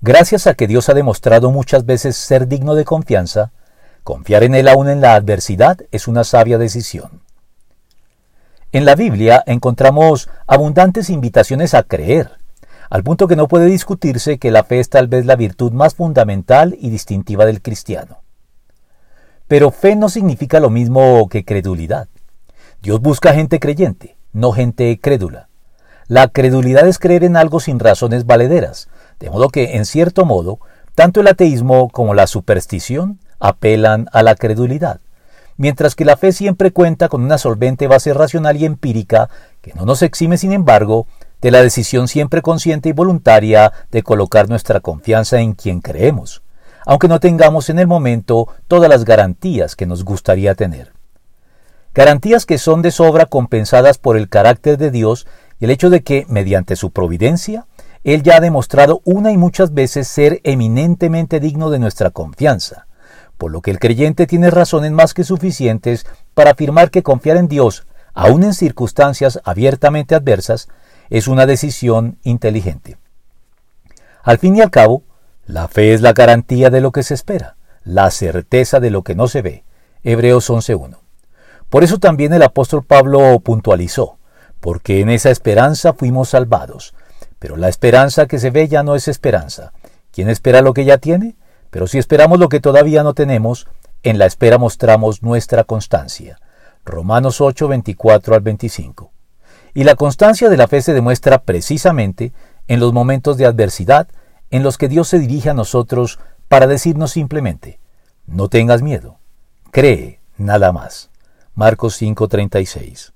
Gracias a que Dios ha demostrado muchas veces ser digno de confianza, confiar en Él aún en la adversidad es una sabia decisión. En la Biblia encontramos abundantes invitaciones a creer, al punto que no puede discutirse que la fe es tal vez la virtud más fundamental y distintiva del cristiano. Pero fe no significa lo mismo que credulidad. Dios busca gente creyente, no gente crédula. La credulidad es creer en algo sin razones valederas, de modo que, en cierto modo, tanto el ateísmo como la superstición apelan a la credulidad, mientras que la fe siempre cuenta con una solvente base racional y empírica que no nos exime, sin embargo, de la decisión siempre consciente y voluntaria de colocar nuestra confianza en quien creemos, aunque no tengamos en el momento todas las garantías que nos gustaría tener. Garantías que son de sobra compensadas por el carácter de Dios y el hecho de que, mediante su providencia, Él ya ha demostrado una y muchas veces ser eminentemente digno de nuestra confianza, por lo que el creyente tiene razones más que suficientes para afirmar que confiar en Dios, aun en circunstancias abiertamente adversas, es una decisión inteligente. Al fin y al cabo, la fe es la garantía de lo que se espera, la certeza de lo que no se ve. Hebreos 11.1. Por eso también el apóstol Pablo puntualizó, porque en esa esperanza fuimos salvados. Pero la esperanza que se ve ya no es esperanza. ¿Quién espera lo que ya tiene? Pero si esperamos lo que todavía no tenemos, en la espera mostramos nuestra constancia. Romanos 8, 24 al 25. Y la constancia de la fe se demuestra precisamente en los momentos de adversidad en los que Dios se dirige a nosotros para decirnos simplemente, no tengas miedo, cree nada más. Marcos 5:36.